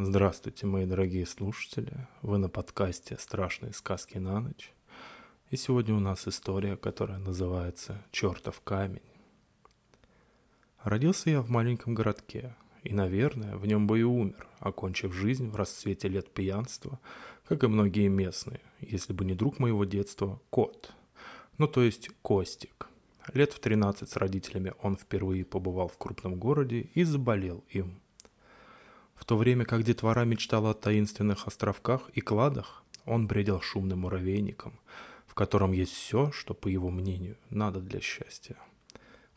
Здравствуйте, мои дорогие слушатели. Вы на подкасте «Страшные сказки на ночь». И сегодня у нас история, которая называется «Чертов камень». Родился я в маленьком городке, и, наверное, в нем бы и умер, окончив жизнь в расцвете лет пьянства, как и многие местные, если бы не друг моего детства – кот. Ну, то есть Костик. Лет в 13 с родителями он впервые побывал в крупном городе и заболел им – в то время как детвора мечтала о таинственных островках и кладах, он бредил шумным муравейником, в котором есть все, что, по его мнению, надо для счастья.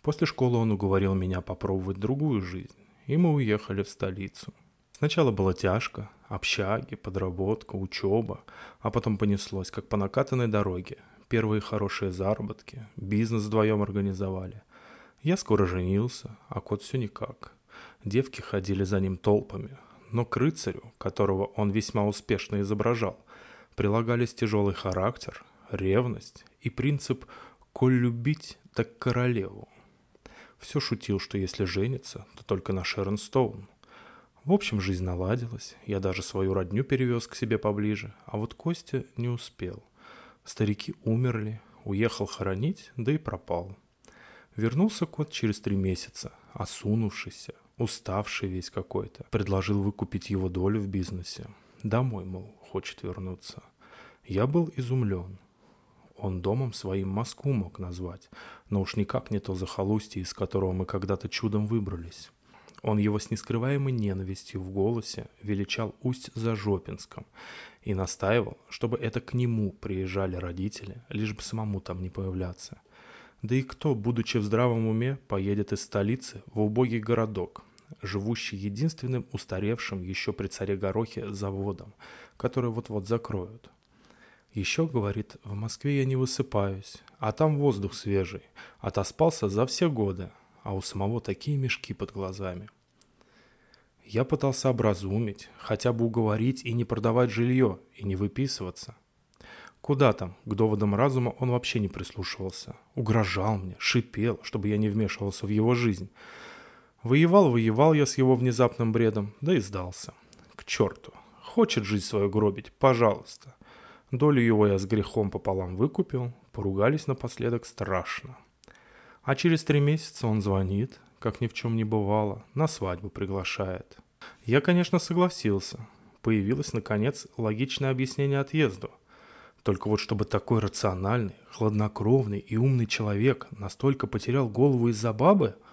После школы он уговорил меня попробовать другую жизнь, и мы уехали в столицу. Сначала было тяжко, общаги, подработка, учеба, а потом понеслось, как по накатанной дороге. Первые хорошие заработки, бизнес вдвоем организовали. Я скоро женился, а кот все никак – Девки ходили за ним толпами, но к рыцарю, которого он весьма успешно изображал, прилагались тяжелый характер, ревность и принцип «коль любить, так королеву». Все шутил, что если женится, то только на Шерон Стоун. В общем, жизнь наладилась, я даже свою родню перевез к себе поближе, а вот Костя не успел. Старики умерли, уехал хоронить, да и пропал. Вернулся кот через три месяца, осунувшийся, уставший весь какой-то. Предложил выкупить его долю в бизнесе. Домой, мол, хочет вернуться. Я был изумлен. Он домом своим Москву мог назвать, но уж никак не то захолустье, из которого мы когда-то чудом выбрались. Он его с нескрываемой ненавистью в голосе величал Усть-Зажопинском и настаивал, чтобы это к нему приезжали родители, лишь бы самому там не появляться. Да и кто, будучи в здравом уме, поедет из столицы в убогий городок, живущий единственным устаревшим еще при царе Горохе заводом, который вот-вот закроют. Еще, говорит, в Москве я не высыпаюсь, а там воздух свежий, отоспался за все годы, а у самого такие мешки под глазами. Я пытался образумить, хотя бы уговорить и не продавать жилье, и не выписываться. Куда там, к доводам разума он вообще не прислушивался. Угрожал мне, шипел, чтобы я не вмешивался в его жизнь – Воевал-воевал я с его внезапным бредом, да и сдался. К черту. Хочет жизнь свою гробить, пожалуйста. Долю его я с грехом пополам выкупил, поругались напоследок страшно. А через три месяца он звонит, как ни в чем не бывало, на свадьбу приглашает. Я, конечно, согласился. Появилось, наконец, логичное объяснение отъезду. Только вот чтобы такой рациональный, хладнокровный и умный человек настолько потерял голову из-за бабы –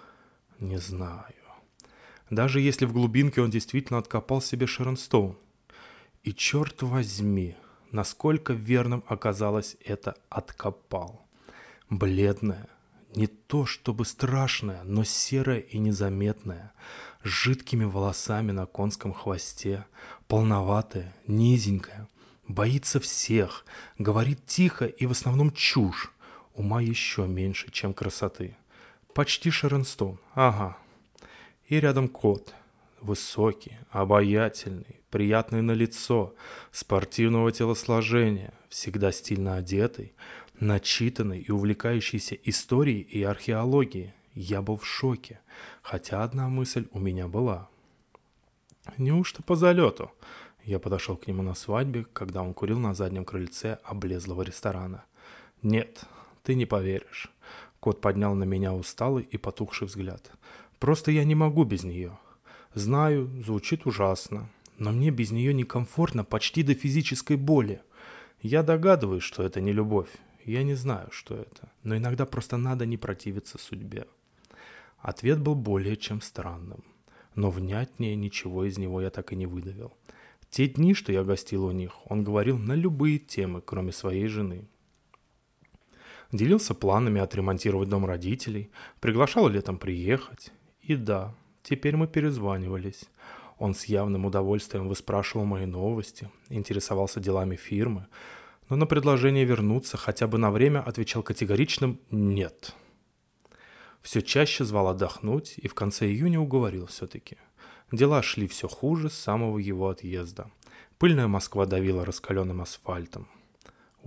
не знаю. Даже если в глубинке он действительно откопал себе Шернстоун. И черт возьми, насколько верным оказалось это «откопал». Бледная, не то чтобы страшная, но серая и незаметная, с жидкими волосами на конском хвосте, полноватая, низенькая, боится всех, говорит тихо и в основном чушь, ума еще меньше, чем красоты. Почти Шеренстон, ага. И рядом кот. Высокий, обаятельный, приятный на лицо, спортивного телосложения, всегда стильно одетый, начитанный и увлекающийся историей и археологией. Я был в шоке, хотя одна мысль у меня была. Неужто по залету? Я подошел к нему на свадьбе, когда он курил на заднем крыльце облезлого ресторана. Нет, ты не поверишь. Кот поднял на меня усталый и потухший взгляд. «Просто я не могу без нее. Знаю, звучит ужасно, но мне без нее некомфортно почти до физической боли. Я догадываюсь, что это не любовь. Я не знаю, что это. Но иногда просто надо не противиться судьбе». Ответ был более чем странным. Но внятнее ничего из него я так и не выдавил. Те дни, что я гостил у них, он говорил на любые темы, кроме своей жены делился планами отремонтировать дом родителей, приглашал летом приехать. И да, теперь мы перезванивались. Он с явным удовольствием выспрашивал мои новости, интересовался делами фирмы, но на предложение вернуться хотя бы на время отвечал категоричным «нет». Все чаще звал отдохнуть и в конце июня уговорил все-таки. Дела шли все хуже с самого его отъезда. Пыльная Москва давила раскаленным асфальтом.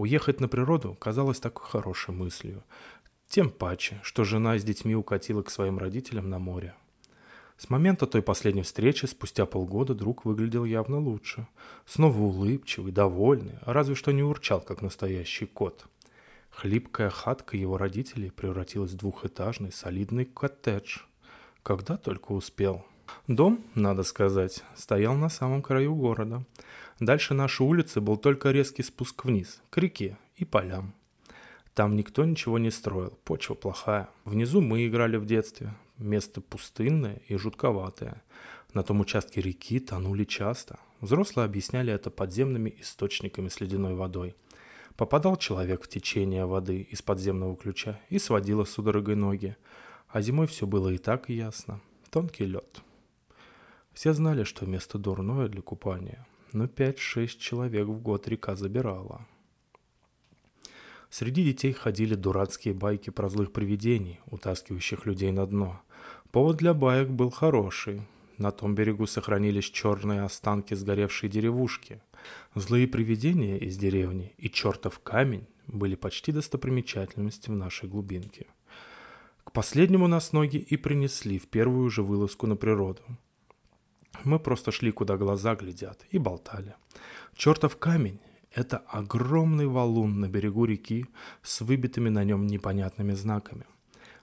Уехать на природу казалось такой хорошей мыслью. Тем паче, что жена с детьми укатила к своим родителям на море. С момента той последней встречи, спустя полгода, друг выглядел явно лучше. Снова улыбчивый, довольный, разве что не урчал, как настоящий кот. Хлипкая хатка его родителей превратилась в двухэтажный солидный коттедж. Когда только успел. Дом, надо сказать, стоял на самом краю города. Дальше нашей улицы был только резкий спуск вниз, к реке и полям. Там никто ничего не строил, почва плохая. Внизу мы играли в детстве. Место пустынное и жутковатое. На том участке реки тонули часто. Взрослые объясняли это подземными источниками с ледяной водой. Попадал человек в течение воды из подземного ключа и сводило судорогой ноги. А зимой все было и так ясно. Тонкий лед. Все знали, что место дурное для купания, но 5-6 человек в год река забирала. Среди детей ходили дурацкие байки про злых привидений, утаскивающих людей на дно. Повод для баек был хороший. На том берегу сохранились черные останки сгоревшей деревушки. Злые привидения из деревни и чертов камень были почти достопримечательности в нашей глубинке. К последнему нас ноги и принесли в первую же вылазку на природу. Мы просто шли, куда глаза глядят, и болтали. Чертов камень это огромный валун на берегу реки с выбитыми на нем непонятными знаками.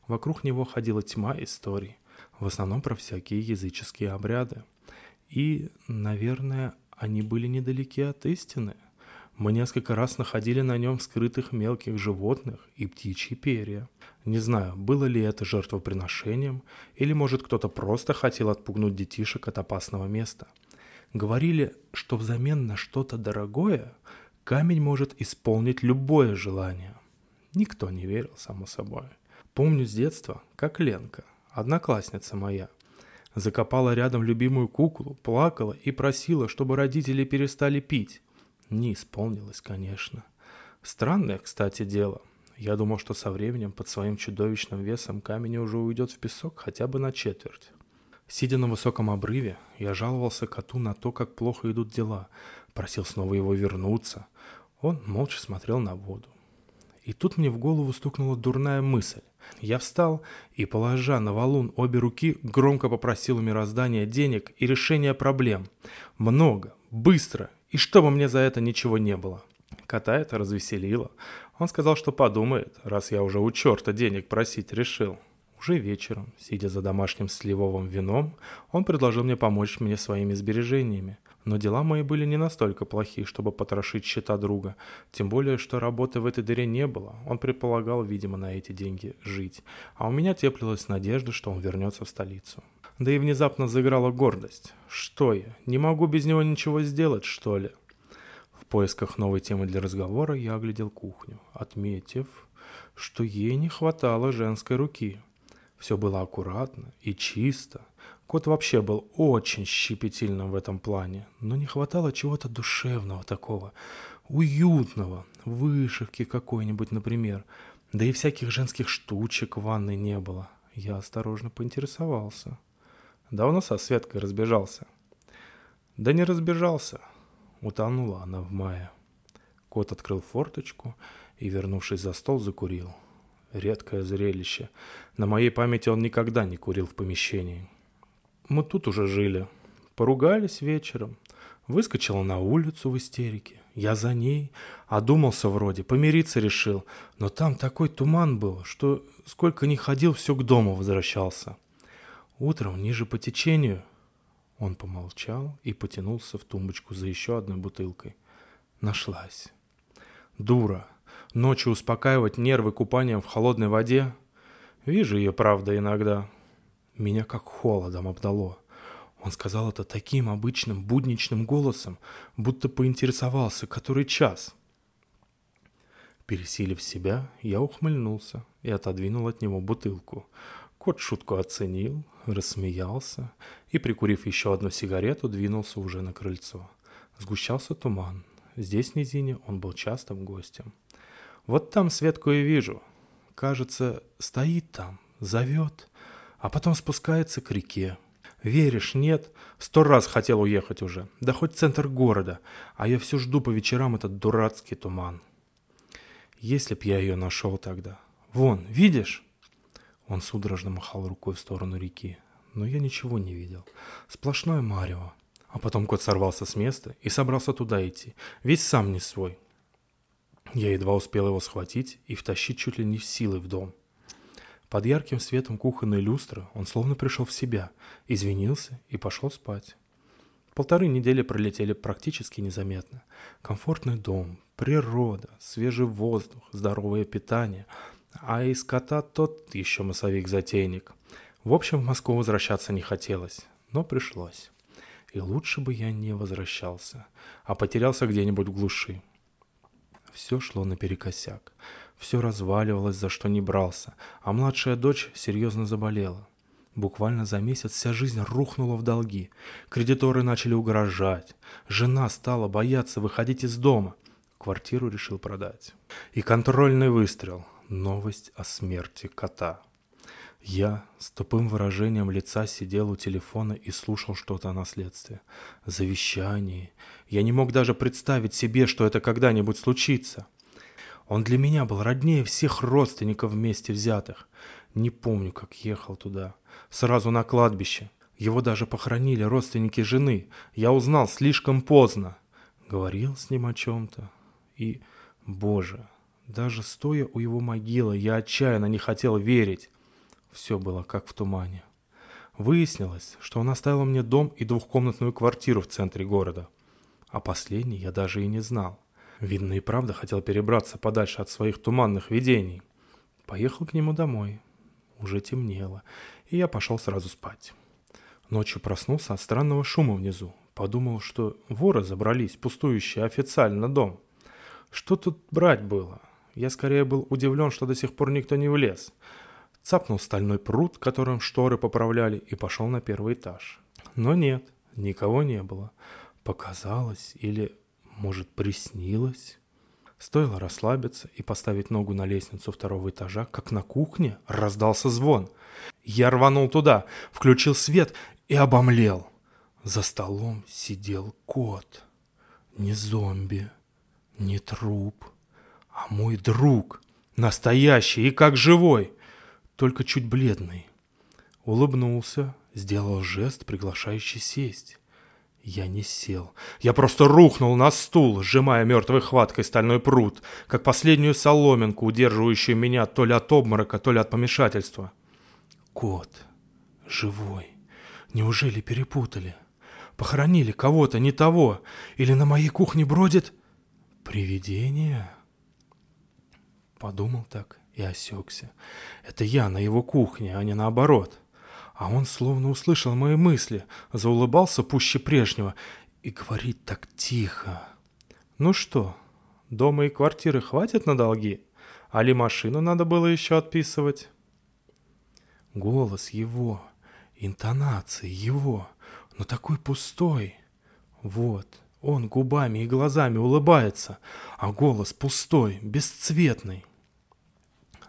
Вокруг него ходила тьма историй, в основном про всякие языческие обряды. И, наверное, они были недалеки от истины. Мы несколько раз находили на нем скрытых мелких животных и птичьи перья. Не знаю, было ли это жертвоприношением, или, может, кто-то просто хотел отпугнуть детишек от опасного места – Говорили, что взамен на что-то дорогое камень может исполнить любое желание. Никто не верил, само собой. Помню с детства, как Ленка, одноклассница моя, закопала рядом любимую куклу, плакала и просила, чтобы родители перестали пить. Не исполнилось, конечно. Странное, кстати, дело. Я думал, что со временем под своим чудовищным весом камень уже уйдет в песок хотя бы на четверть. Сидя на высоком обрыве, я жаловался коту на то, как плохо идут дела, просил снова его вернуться. Он молча смотрел на воду. И тут мне в голову стукнула дурная мысль. Я встал и, положа на валун обе руки, громко попросил у мироздания денег и решения проблем. Много, быстро, и чтобы мне за это ничего не было. Кота это развеселило. Он сказал, что подумает, раз я уже у черта денег просить решил. Уже вечером, сидя за домашним сливовым вином, он предложил мне помочь мне своими сбережениями. Но дела мои были не настолько плохи, чтобы потрошить счета друга. Тем более, что работы в этой дыре не было. Он предполагал, видимо, на эти деньги жить. А у меня теплилась надежда, что он вернется в столицу. Да и внезапно заиграла гордость. Что я, не могу без него ничего сделать, что ли? В поисках новой темы для разговора я оглядел кухню, отметив, что ей не хватало женской руки. Все было аккуратно и чисто. Кот вообще был очень щепетильным в этом плане, но не хватало чего-то душевного такого, уютного, вышивки какой-нибудь, например. Да и всяких женских штучек в ванной не было. Я осторожно поинтересовался. Давно со Светкой разбежался. Да не разбежался. Утонула она в мае. Кот открыл форточку и, вернувшись за стол, закурил. Редкое зрелище. На моей памяти он никогда не курил в помещении. Мы тут уже жили. Поругались вечером. Выскочила на улицу в истерике. Я за ней. Одумался вроде, помириться решил. Но там такой туман был, что сколько ни ходил, все к дому возвращался. Утром, ниже по течению... Он помолчал и потянулся в тумбочку за еще одной бутылкой. Нашлась. Дура. Ночью успокаивать нервы купанием в холодной воде. Вижу ее, правда, иногда. Меня как холодом обдало. Он сказал это таким обычным будничным голосом, будто поинтересовался, который час. Пересилив себя, я ухмыльнулся и отодвинул от него бутылку. Кот шутку оценил, рассмеялся и, прикурив еще одну сигарету, двинулся уже на крыльцо. Сгущался туман. Здесь, в низине, он был частым гостем. Вот там Светку и вижу. Кажется, стоит там, зовет, а потом спускается к реке. Веришь, нет? Сто раз хотел уехать уже. Да хоть центр города. А я все жду по вечерам этот дурацкий туман. Если б я ее нашел тогда. Вон, видишь? Он судорожно махал рукой в сторону реки. но я ничего не видел. Сплошное марево. А потом кот сорвался с места и собрался туда идти, весь сам не свой. Я едва успел его схватить и втащить чуть ли не силой в дом. Под ярким светом кухонной люстры он словно пришел в себя, извинился и пошел спать. Полторы недели пролетели практически незаметно. Комфортный дом, природа, свежий воздух, здоровое питание. А из кота тот еще массовик-затейник. В общем, в Москву возвращаться не хотелось, но пришлось. И лучше бы я не возвращался, а потерялся где-нибудь в глуши. Все шло наперекосяк. Все разваливалось, за что не брался, а младшая дочь серьезно заболела. Буквально за месяц вся жизнь рухнула в долги. Кредиторы начали угрожать. Жена стала бояться выходить из дома. Квартиру решил продать. И контрольный выстрел. Новость о смерти кота. Я с тупым выражением лица сидел у телефона и слушал что-то о наследстве. Завещании. Я не мог даже представить себе, что это когда-нибудь случится. Он для меня был роднее всех родственников вместе взятых. Не помню, как ехал туда. Сразу на кладбище. Его даже похоронили родственники жены. Я узнал слишком поздно. Говорил с ним о чем-то. И, боже, даже стоя у его могилы, я отчаянно не хотел верить. Все было как в тумане. Выяснилось, что он оставил мне дом и двухкомнатную квартиру в центре города. А последний я даже и не знал. Видно и правда хотел перебраться подальше от своих туманных видений. Поехал к нему домой. Уже темнело, и я пошел сразу спать. Ночью проснулся от странного шума внизу. Подумал, что воры забрались, пустующий официально дом. Что тут брать было? Я скорее был удивлен, что до сих пор никто не влез цапнул стальной пруд, которым шторы поправляли, и пошел на первый этаж. Но нет, никого не было. Показалось или, может, приснилось? Стоило расслабиться и поставить ногу на лестницу второго этажа, как на кухне раздался звон. Я рванул туда, включил свет и обомлел. За столом сидел кот. Не зомби, не труп, а мой друг. Настоящий и как живой только чуть бледный. Улыбнулся, сделал жест, приглашающий сесть. Я не сел. Я просто рухнул на стул, сжимая мертвой хваткой стальной пруд, как последнюю соломинку, удерживающую меня то ли от обморока, то ли от помешательства. Кот. Живой. Неужели перепутали? Похоронили кого-то, не того? Или на моей кухне бродит привидение? Подумал так и осекся. Это я на его кухне, а не наоборот. А он словно услышал мои мысли, заулыбался пуще прежнего и говорит так тихо. «Ну что, дома и квартиры хватит на долги? Али машину надо было еще отписывать?» Голос его, интонации его, но такой пустой. Вот, он губами и глазами улыбается, а голос пустой, бесцветный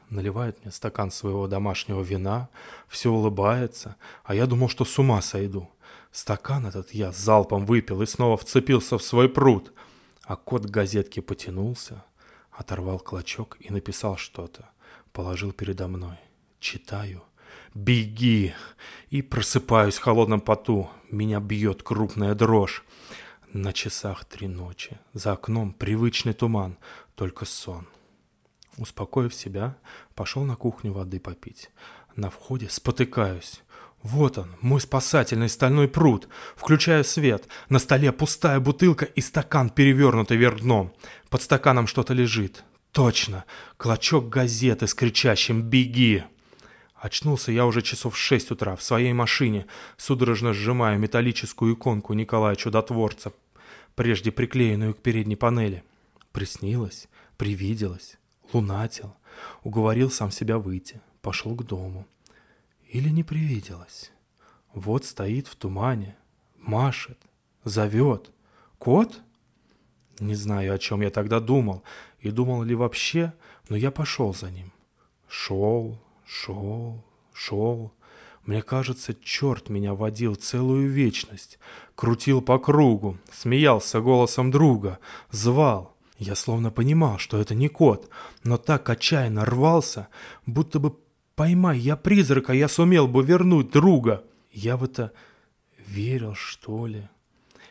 наливает мне стакан своего домашнего вина, все улыбается, а я думал, что с ума сойду. Стакан этот я залпом выпил и снова вцепился в свой пруд, а кот газетки потянулся, оторвал клочок и написал что-то, положил передо мной. Читаю. «Беги!» И просыпаюсь в холодном поту. Меня бьет крупная дрожь. На часах три ночи. За окном привычный туман, только сон. Успокоив себя, пошел на кухню воды попить. На входе спотыкаюсь. Вот он, мой спасательный стальной пруд. Включаю свет. На столе пустая бутылка и стакан, перевернутый вверх дном. Под стаканом что-то лежит. Точно, клочок газеты с кричащим «Беги!». Очнулся я уже часов в шесть утра в своей машине, судорожно сжимая металлическую иконку Николая Чудотворца, прежде приклеенную к передней панели. Приснилось, привиделось лунатил, уговорил сам себя выйти, пошел к дому. Или не привиделось. Вот стоит в тумане, машет, зовет. Кот? Не знаю, о чем я тогда думал, и думал ли вообще, но я пошел за ним. Шел, шел, шел. Мне кажется, черт меня водил целую вечность, крутил по кругу, смеялся голосом друга, звал — я словно понимал, что это не кот, но так отчаянно рвался, будто бы «поймай я призрака, я сумел бы вернуть друга». Я в это верил, что ли?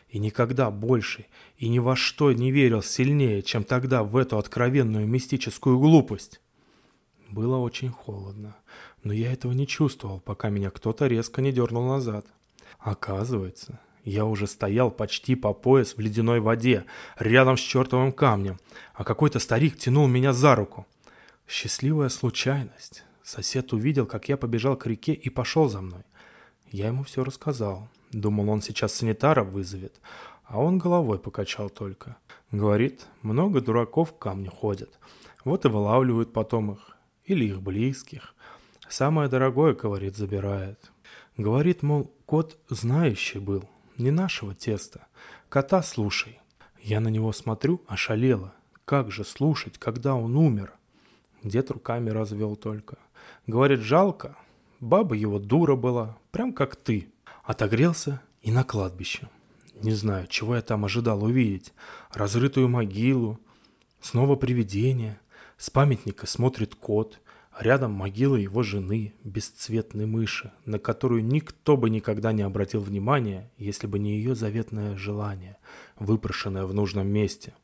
И никогда больше и ни во что не верил сильнее, чем тогда в эту откровенную мистическую глупость. Было очень холодно, но я этого не чувствовал, пока меня кто-то резко не дернул назад. Оказывается, я уже стоял почти по пояс в ледяной воде, рядом с чертовым камнем, а какой-то старик тянул меня за руку. Счастливая случайность. Сосед увидел, как я побежал к реке и пошел за мной. Я ему все рассказал. Думал, он сейчас санитара вызовет, а он головой покачал только. Говорит, много дураков к камню ходят. Вот и вылавливают потом их. Или их близких. Самое дорогое, говорит, забирает. Говорит, мол, кот знающий был, не нашего теста. Кота слушай. Я на него смотрю, ошалела. Как же слушать, когда он умер? Дед руками развел только. Говорит, жалко. Баба его дура была, прям как ты. Отогрелся и на кладбище. Не знаю, чего я там ожидал увидеть. Разрытую могилу, снова привидение. С памятника смотрит кот. Рядом могила его жены, бесцветной мыши, на которую никто бы никогда не обратил внимания, если бы не ее заветное желание, выпрошенное в нужном месте.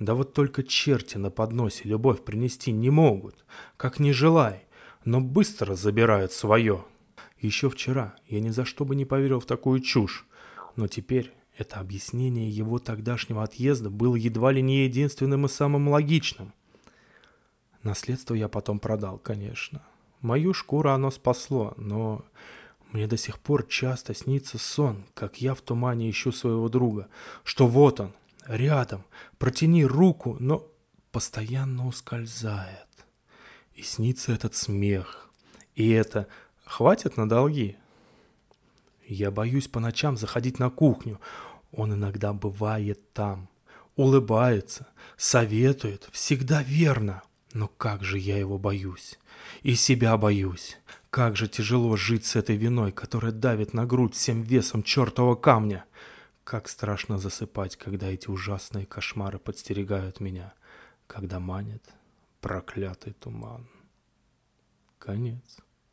Да вот только черти на подносе любовь принести не могут, как не желай, но быстро забирают свое. Еще вчера я ни за что бы не поверил в такую чушь, но теперь это объяснение его тогдашнего отъезда было едва ли не единственным и самым логичным. Наследство я потом продал, конечно. Мою шкуру оно спасло, но мне до сих пор часто снится сон, как я в тумане ищу своего друга, что вот он, рядом, протяни руку, но постоянно ускользает. И снится этот смех, и это Хватит на долги. Я боюсь по ночам заходить на кухню. Он иногда бывает там. Улыбается, советует, всегда верно. Но как же я его боюсь. И себя боюсь. Как же тяжело жить с этой виной, которая давит на грудь всем весом чертового камня. Как страшно засыпать, когда эти ужасные кошмары подстерегают меня, когда манит проклятый туман. Конец.